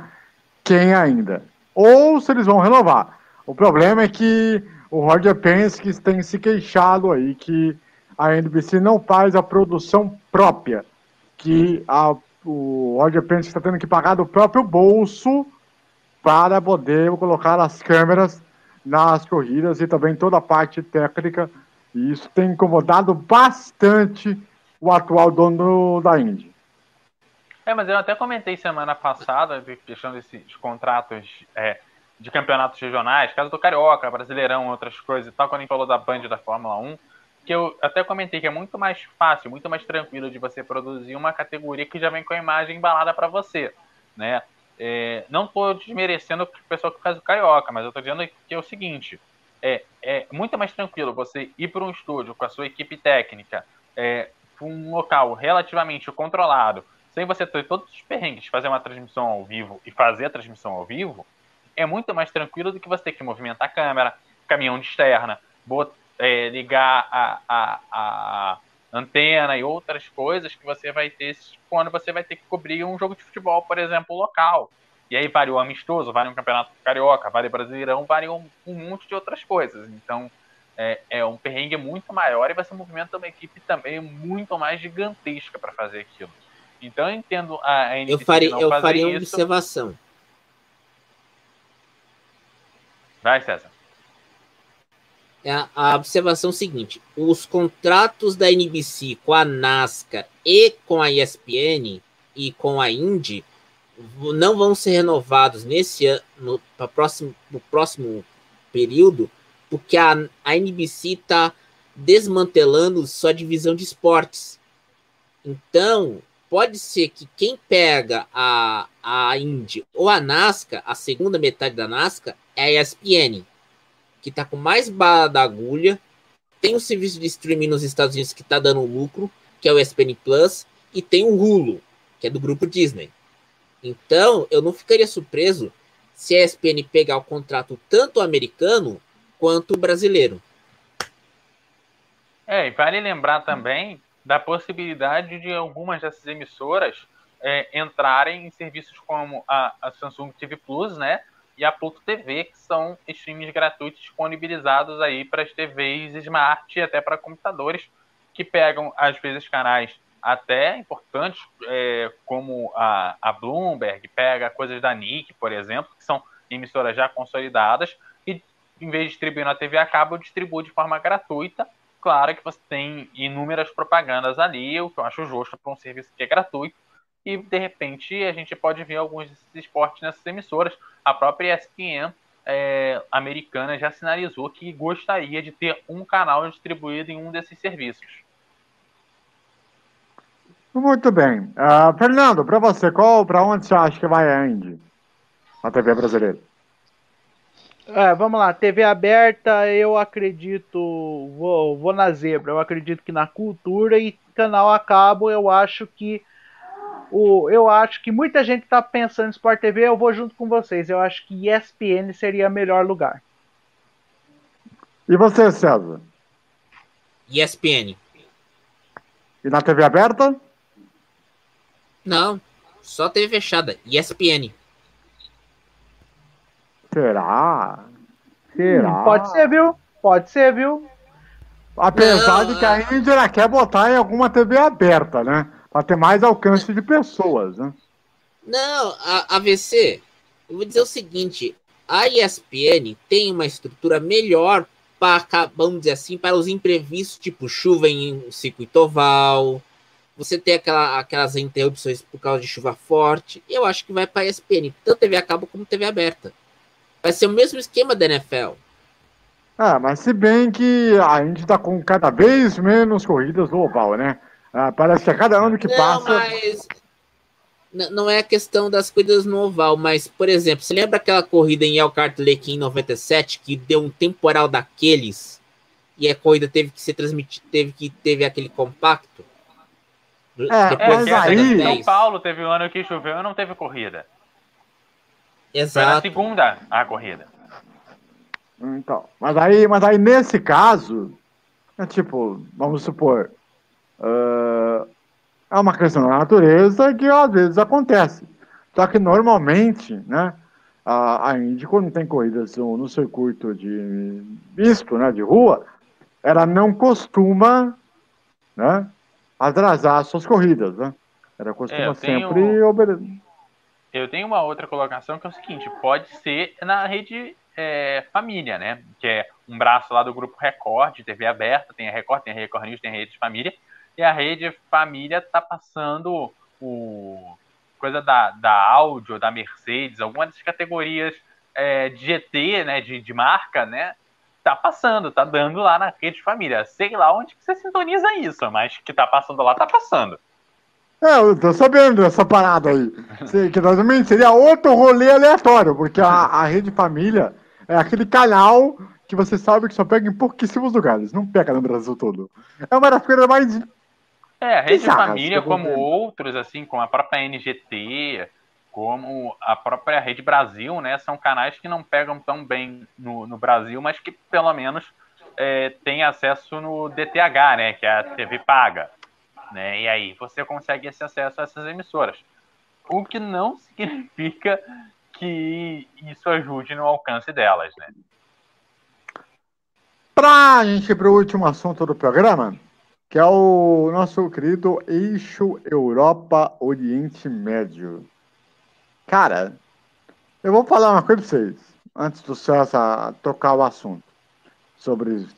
quem ainda. Ou se eles vão renovar. O problema é que o Roger Penske tem se queixado aí que a NBC não faz a produção própria. Que a, o Roger Penske está tendo que pagar do próprio bolso para poder colocar as câmeras nas corridas e também toda a parte técnica. E isso tem incomodado bastante o atual dono da Indy. É, mas eu até comentei semana passada, questão desses contratos é, de campeonatos regionais, caso do Carioca, Brasileirão, outras coisas e tal, quando a gente falou da Band da Fórmula 1, que eu até comentei que é muito mais fácil, muito mais tranquilo de você produzir uma categoria que já vem com a imagem embalada para você, né? É, não estou desmerecendo o pessoal que faz o carioca, mas eu estou dizendo que é o seguinte: é, é muito mais tranquilo você ir para um estúdio com a sua equipe técnica, é, um local relativamente controlado, sem você ter todos os perrengues, fazer uma transmissão ao vivo e fazer a transmissão ao vivo, é muito mais tranquilo do que você ter que movimentar a câmera, caminhão de externa, bot, é, ligar a, a, a antena e outras coisas que você vai ter quando você vai ter que cobrir um jogo de futebol, por exemplo, local. E aí vale o amistoso, vale um campeonato carioca, vale brasileirão, vale um, um monte de outras coisas. Então é, é, um perrengue muito maior e você movimenta uma equipe também muito mais gigantesca para fazer aquilo. Então eu entendo a, a Eu faria, eu faria uma observação. Vai, César a observação seguinte: os contratos da NBC com a NASCAR e com a ESPN e com a Indy não vão ser renovados nesse ano, no próximo, no próximo período, porque a, a NBC está desmantelando sua divisão de esportes. Então, pode ser que quem pega a, a Indy ou a NASCAR, a segunda metade da NASCAR, é a ESPN que está com mais bala da agulha. Tem um serviço de streaming nos Estados Unidos que está dando lucro, que é o ESPN Plus, e tem o Hulu, que é do grupo Disney. Então, eu não ficaria surpreso se a ESPN pegar o contrato tanto americano quanto brasileiro. É, e vale lembrar também da possibilidade de algumas dessas emissoras é, entrarem em serviços como a, a Samsung TV Plus, né? E a Pluto TV, que são streams gratuitos disponibilizados aí para as TVs smart e até para computadores, que pegam, às vezes, canais até importantes, é, como a, a Bloomberg, pega coisas da Nick, por exemplo, que são emissoras já consolidadas, e em vez de distribuir na TV a cabo, distribui de forma gratuita. Claro que você tem inúmeras propagandas ali, o que eu acho justo para um serviço que é gratuito, e de repente a gente pode ver alguns desses esportes nessas emissoras. A própria ESPN é, americana já sinalizou que gostaria de ter um canal distribuído em um desses serviços. Muito bem. Uh, Fernando, para você, qual, para onde você acha que vai a Indy? Na TV brasileira. É, vamos lá, TV aberta, eu acredito, vou, vou na zebra, eu acredito que na cultura e canal a cabo, eu acho que o, eu acho que muita gente está pensando em Sport TV, eu vou junto com vocês. Eu acho que ESPN seria o melhor lugar. E você, César? ESPN. E na TV aberta? Não, só TV fechada. ESPN. Será? Será? Hum, pode ser, viu? Pode ser, viu? Apesar Não, de que a Índia quer botar em alguma TV aberta, né? Para ter mais alcance de pessoas, né? Não, a AVC, eu vou dizer o seguinte: a ESPN tem uma estrutura melhor para, vamos dizer assim, para os imprevistos, tipo chuva em circuito oval, você tem aquela, aquelas interrupções por causa de chuva forte. Eu acho que vai para a ESPN, tanto TV a cabo como TV aberta. Vai ser o mesmo esquema da NFL. Ah, mas se bem que a gente está com cada vez menos corridas no oval, né? Ah, parece que a cada ano que não, passa. Mas não é a questão das corridas no oval, mas, por exemplo, você lembra aquela corrida em Elkhart Lake em 97 que deu um temporal daqueles e a corrida teve que ser transmitida, teve que teve aquele compacto? É, Depois é, aí... São Paulo teve um ano que choveu e não teve corrida. Exato. Foi na segunda a corrida. Então, mas aí, mas aí nesse caso, é tipo, vamos supor, uh, é uma questão da natureza que às vezes acontece. Só que normalmente, né, a, a Indy, quando tem corridas no, no circuito de misto, né, de rua, ela não costuma, né, atrasar suas corridas, né? Ela costuma é, sempre tenho... obedecer. Eu tenho uma outra colocação que é o seguinte: pode ser na rede é, família, né? Que é um braço lá do grupo Record, de TV aberta, tem a Record, tem a Record News, tem a rede família, e a rede família tá passando o coisa da, da áudio, da Mercedes, alguma dessas categorias é, de GT, né? De, de marca, né? tá passando, tá dando lá na rede família. Sei lá onde que você sintoniza isso, mas que tá passando lá, tá passando. É, eu tô sabendo dessa parada aí. que também seria outro rolê aleatório, porque a, a rede família é aquele canal que você sabe que só pega em pouquíssimos lugares, não pega no Brasil todo. É uma das coisas mais. É, a rede família, como outros, assim, como a própria NGT, como a própria Rede Brasil, né? São canais que não pegam tão bem no, no Brasil, mas que pelo menos é, tem acesso no DTH, né? Que é a TV paga. Né? E aí você consegue esse acesso a essas emissoras. O que não significa que isso ajude no alcance delas, né? Para a gente ir para o último assunto do programa, que é o nosso querido eixo Europa-Oriente Médio. Cara, eu vou falar uma coisa pra vocês, antes do César tocar o assunto sobre isso.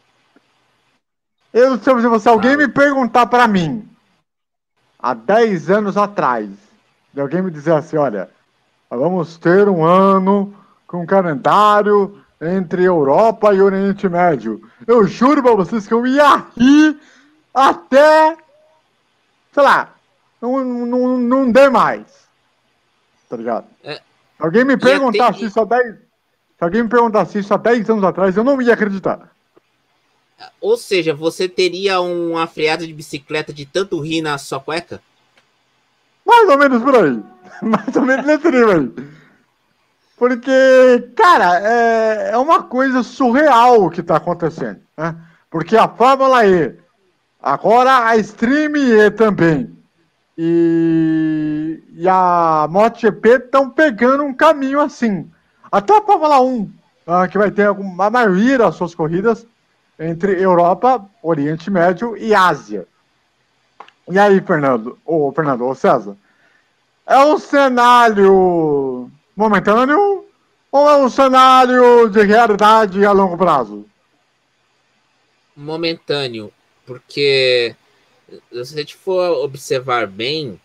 Eu, se você, alguém me perguntar para mim, há 10 anos atrás, de alguém me dizer assim, olha, vamos ter um ano com um calendário entre Europa e Oriente Médio. Eu juro pra vocês que eu ia rir até, sei lá, não, não, não dê mais tá ligado? É. Alguém me perguntasse ter... isso há 10. Se alguém me perguntasse isso há 10 anos atrás, eu não ia acreditar. Ou seja, você teria uma freada de bicicleta de tanto rir na sua cueca? Mais ou menos por aí. Mais ou menos nesse nível aí. Porque, cara, é, é uma coisa surreal o que tá acontecendo. Né? Porque a Fórmula E, agora a Stream E também, e, e a MotoGP estão pegando um caminho assim. Até a Fórmula 1, uh, ah, que vai ter a maioria das suas corridas entre Europa, Oriente Médio e Ásia. E aí, Fernando, ou Fernando, ou César, é um cenário momentâneo ou é um cenário de realidade a longo prazo? Momentâneo, porque se a gente for observar bem,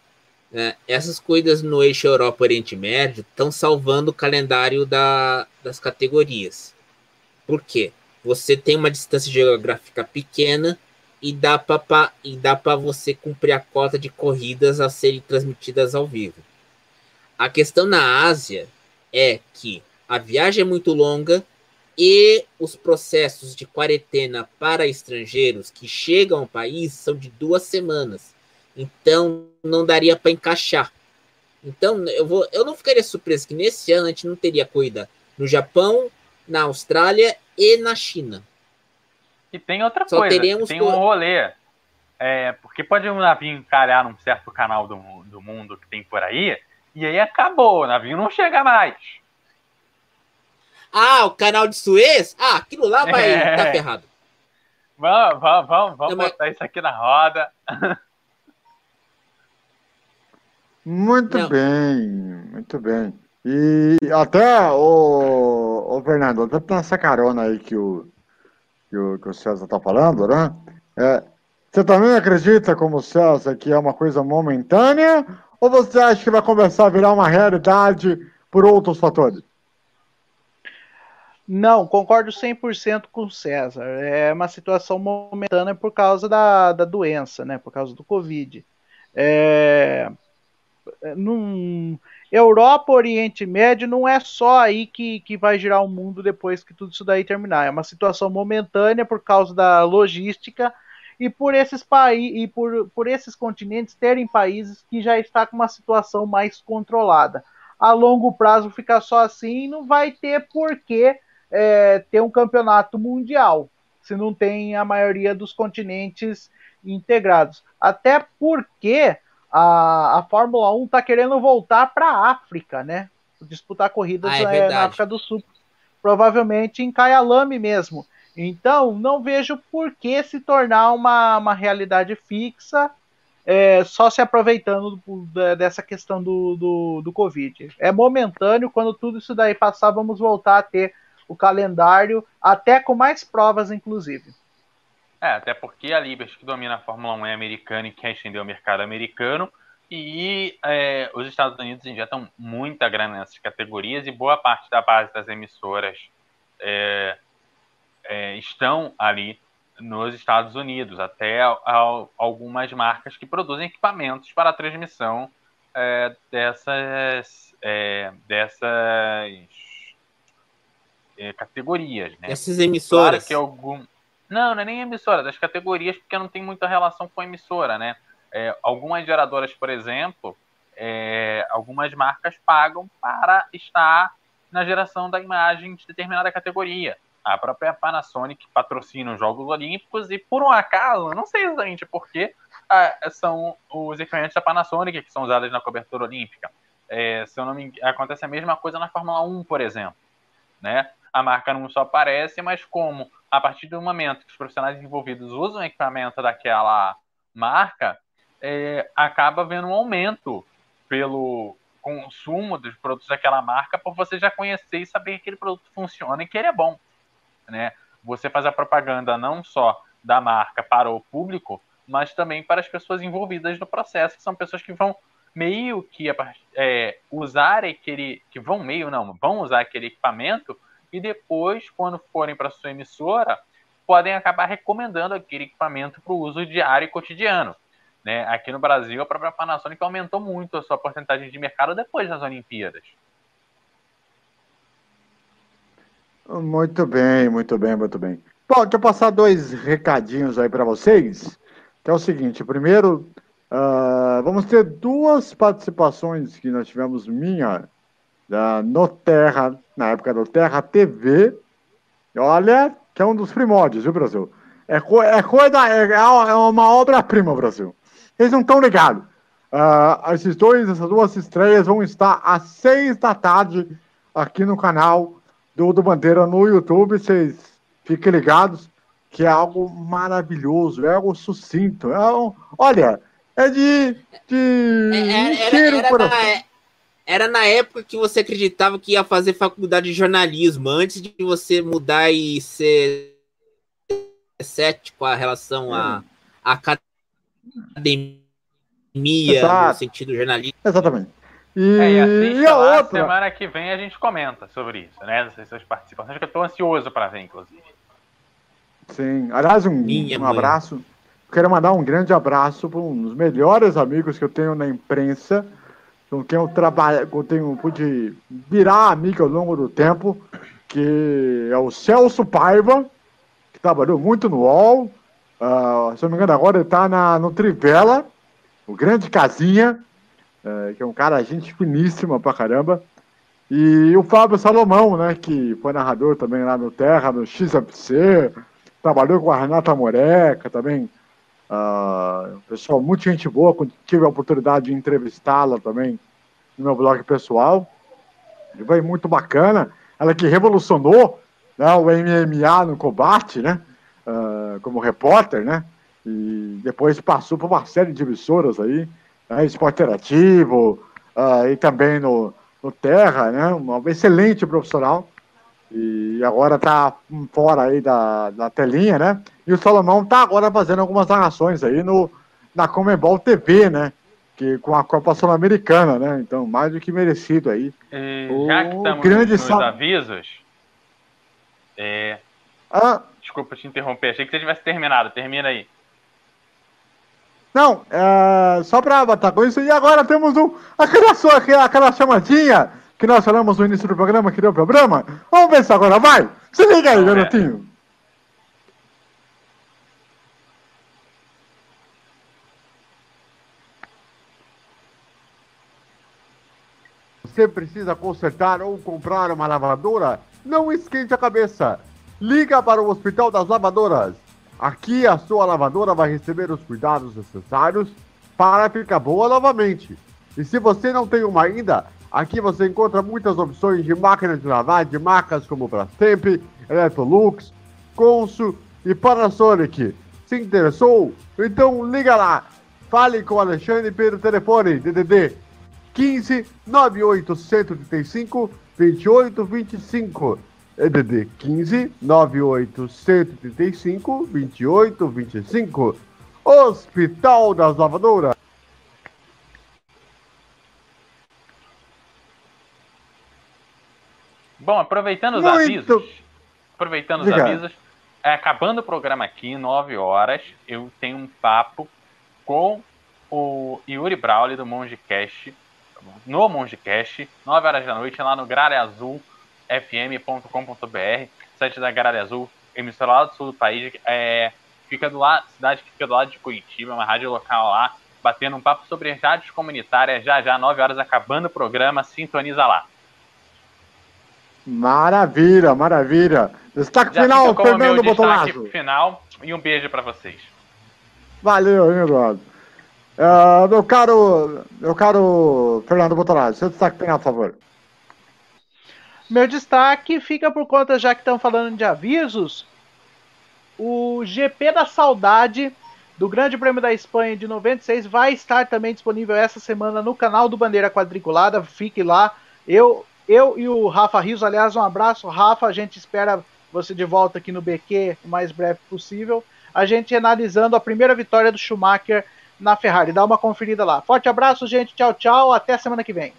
né, essas coisas no eixo Europa-Oriente Médio estão salvando o calendário da, das categorias. Por quê? Você tem uma distância geográfica pequena e dá para você cumprir a cota de corridas a serem transmitidas ao vivo. A questão na Ásia é que a viagem é muito longa e os processos de quarentena para estrangeiros que chegam ao país são de duas semanas. Então não daria para encaixar. Então eu vou, eu não ficaria surpreso que nesse ano a gente não teria corrida no Japão, na Austrália e na China. E tem outra Só coisa, tem um rolê. É, porque pode um navio encalhar num certo canal do, do mundo que tem por aí, e aí acabou, o navio não chega mais. Ah, o canal de Suez? Ah, aquilo lá vai é. tá ferrado. Vamos, vamos, vamos, vamos botar mas... isso aqui na roda. Muito não. bem, muito bem. E até o, o Fernando, até nessa carona aí que o, que o, que o César está falando, né? É, você também acredita, como o César, que é uma coisa momentânea? Ou você acha que vai começar a virar uma realidade por outros fatores? Não, concordo 100% com o César. É uma situação momentânea por causa da, da doença, né? Por causa do Covid. É, num, Europa, Oriente Médio, não é só aí que, que vai girar o mundo depois que tudo isso daí terminar. É uma situação momentânea por causa da logística e por esses países e por, por esses continentes terem países que já está com uma situação mais controlada. A longo prazo ficar só assim não vai ter porquê é, ter um campeonato mundial, se não tem a maioria dos continentes integrados. Até porque a, a Fórmula 1 está querendo voltar para a África, né? Disputar corridas ah, é é, na África do Sul, provavelmente em Kyalami mesmo. Então, não vejo por que se tornar uma, uma realidade fixa é, só se aproveitando do, dessa questão do, do, do Covid. É momentâneo, quando tudo isso daí passar, vamos voltar a ter o calendário, até com mais provas, inclusive. É, até porque a Liberty, que domina a Fórmula 1, é americana e quer estender o mercado americano. E é, os Estados Unidos injetam muita grana nessas categorias e boa parte da base das emissoras é, é, estão ali nos Estados Unidos, até algumas marcas que produzem equipamentos para a transmissão é, dessas, é, dessas é, categorias, né? Essas emissoras. Claro que algum... Não, não é nem emissora, das categorias, porque não tem muita relação com a emissora, né? É, algumas geradoras, por exemplo, é, algumas marcas pagam para estar na geração da imagem de determinada categoria. A própria Panasonic patrocina os Jogos Olímpicos e, por um acaso, não sei exatamente porquê, são os equipamentos da Panasonic que são usados na cobertura olímpica. É, se eu não me... Acontece a mesma coisa na Fórmula 1, por exemplo. Né? A marca não só aparece, mas como a partir do momento que os profissionais envolvidos usam o equipamento daquela marca, é, acaba havendo um aumento pelo consumo dos produtos daquela marca por você já conhecer e saber que aquele produto funciona e que ele é bom, né? Você faz a propaganda não só da marca para o público, mas também para as pessoas envolvidas no processo, que são pessoas que vão meio que é, usar aquele, que vão meio não, vão usar aquele equipamento e depois, quando forem para sua emissora, podem acabar recomendando aquele equipamento para o uso diário e cotidiano. Né? Aqui no Brasil, a própria Panasonic aumentou muito a sua porcentagem de mercado depois das Olimpíadas. Muito bem, muito bem, muito bem. Bom, deixa eu passar dois recadinhos aí para vocês. Que é o seguinte: primeiro, uh, vamos ter duas participações que nós tivemos minha da, no Terra, na época do Terra TV. Olha, que é um dos primórdios, viu, Brasil? É, é coisa, é, é uma obra-prima, Brasil. Eles não estão ligados. Uh, esses dois, essas duas estreias vão estar às seis da tarde aqui no canal do, do Bandeira no YouTube. Vocês fiquem ligados, que é algo maravilhoso, é algo sucinto. É um, olha, é de. de é, é era, era, era na época que você acreditava que ia fazer faculdade de jornalismo, antes de você mudar e ser cético a relação à academia Exato. no sentido jornalístico. Exatamente. E, é, e, e a lá, outra? Semana que vem a gente comenta sobre isso, né? Essas participações que eu estou ansioso para ver, inclusive. Sim. Aliás, um, um abraço. Quero mandar um grande abraço para um dos melhores amigos que eu tenho na imprensa, com quem eu trabalho, com quem eu pude virar amigo ao longo do tempo, que é o Celso Paiva, que trabalhou muito no UOL. Uh, se não me engano, agora ele está no Trivela, o grande Casinha, uh, que é um cara, gente finíssima pra caramba. E o Fábio Salomão, né, que foi narrador também lá no Terra, no XFC, trabalhou com a Renata Moreca também, Uh, pessoal, muita gente boa, tive a oportunidade de entrevistá-la também no meu blog pessoal. Foi muito bacana. Ela que revolucionou né, o MMA no combate, né? Uh, como repórter, né? E depois passou por uma série de emissoras aí, né, Esporte Interativo, uh, e também no, no Terra, né? Uma excelente profissional e agora tá fora aí da, da telinha, né? E o Salomão tá agora fazendo algumas narrações aí no, na Comebol TV, né? Que, com a Copa Sul-Americana, né? Então, mais do que merecido aí. É, já que estamos grande nos sal... avisos, é... ah. desculpa te interromper, achei que você tivesse terminado, termina aí. Não, é... só para botar com isso, e agora temos um, aquela, sua, aquela chamadinha que nós falamos no início do programa, que deu problema? Vamos ver se agora vai! Se liga aí, garotinho! Você precisa consertar ou comprar uma lavadora? Não esquente a cabeça! Liga para o Hospital das Lavadoras. Aqui a sua lavadora vai receber os cuidados necessários para ficar boa novamente. E se você não tem uma ainda, Aqui você encontra muitas opções de máquinas de lavar de marcas como Brastemp, Electrolux, Consul e Panasonic. Se interessou? Então liga lá. Fale com o Alexandre pelo telefone DDD 15 98 135 2825. EDD 15 98 135 2825. Hospital das Lavadoras. Bom, aproveitando os Muito... avisos. Aproveitando os avisos. É, acabando o programa aqui, 9 horas, eu tenho um papo com o Yuri Brawley do Mongecast, no Mongecast, 9 horas da noite, lá no grareazulfm.com.br, site da Gralha Azul, emissora lá do sul do país, é, fica do lado, cidade que fica do lado de Curitiba, uma rádio local lá, batendo um papo sobre rádios comunitárias, já já, 9 horas, acabando o programa, sintoniza lá. Maravilha, maravilha. Destaque Já final, Fernando Botonazo. final e um beijo para vocês. Valeu, Eduardo. Uh, meu caro, meu caro Fernando Botonazo, seu destaque final, por favor. Meu destaque fica por conta, já que estão falando de avisos, o GP da Saudade do Grande Prêmio da Espanha de 96 vai estar também disponível essa semana no canal do Bandeira Quadriculada. Fique lá. Eu eu e o Rafa Rios, aliás, um abraço. Rafa, a gente espera você de volta aqui no BQ o mais breve possível. A gente analisando a primeira vitória do Schumacher na Ferrari. Dá uma conferida lá. Forte abraço, gente. Tchau, tchau. Até semana que vem.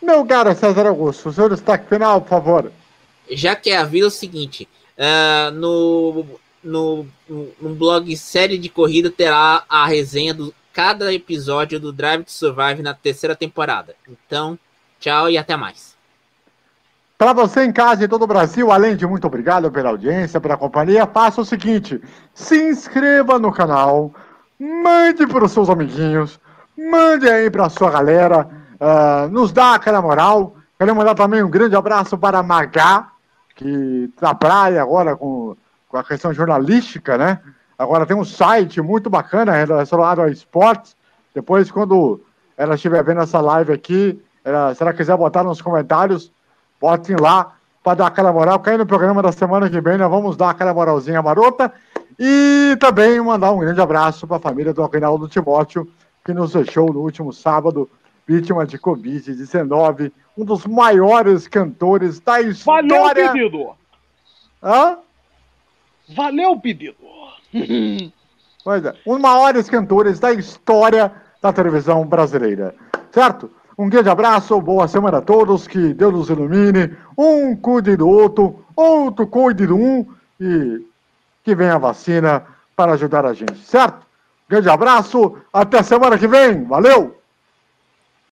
Meu caro César Augusto, o seu destaque final, por favor. Já que é a vida é o seguinte, uh, no, no, no blog Série de Corrida terá a resenha do cada episódio do Drive to Survive na terceira temporada. Então, Tchau e até mais. Para você em casa e todo o Brasil, além de muito obrigado pela audiência, pela companhia, faça o seguinte: se inscreva no canal, mande para os seus amiguinhos, mande aí para a sua galera, uh, nos dá aquela moral. Quero mandar também um grande abraço para Magá, que na praia agora com, com a questão jornalística, né? Agora tem um site muito bacana relacionado a esportes. Depois, quando ela estiver vendo essa live aqui, é, se ela quiser botar nos comentários, botem lá para dar aquela moral. Cai no programa da semana que vem, nós vamos dar aquela moralzinha marota. E também mandar um grande abraço para a família do Aguinaldo Timóteo, que nos deixou no último sábado, vítima de Covid-19, um dos maiores cantores da história. Valeu, pedido! Hã? Valeu, pedido! Pois é, um dos maiores cantores da história da televisão brasileira. Certo? Um grande abraço, boa semana a todos, que Deus nos ilumine, um cuide do outro, outro cuide do um e que venha a vacina para ajudar a gente, certo? Grande abraço, até semana que vem, valeu!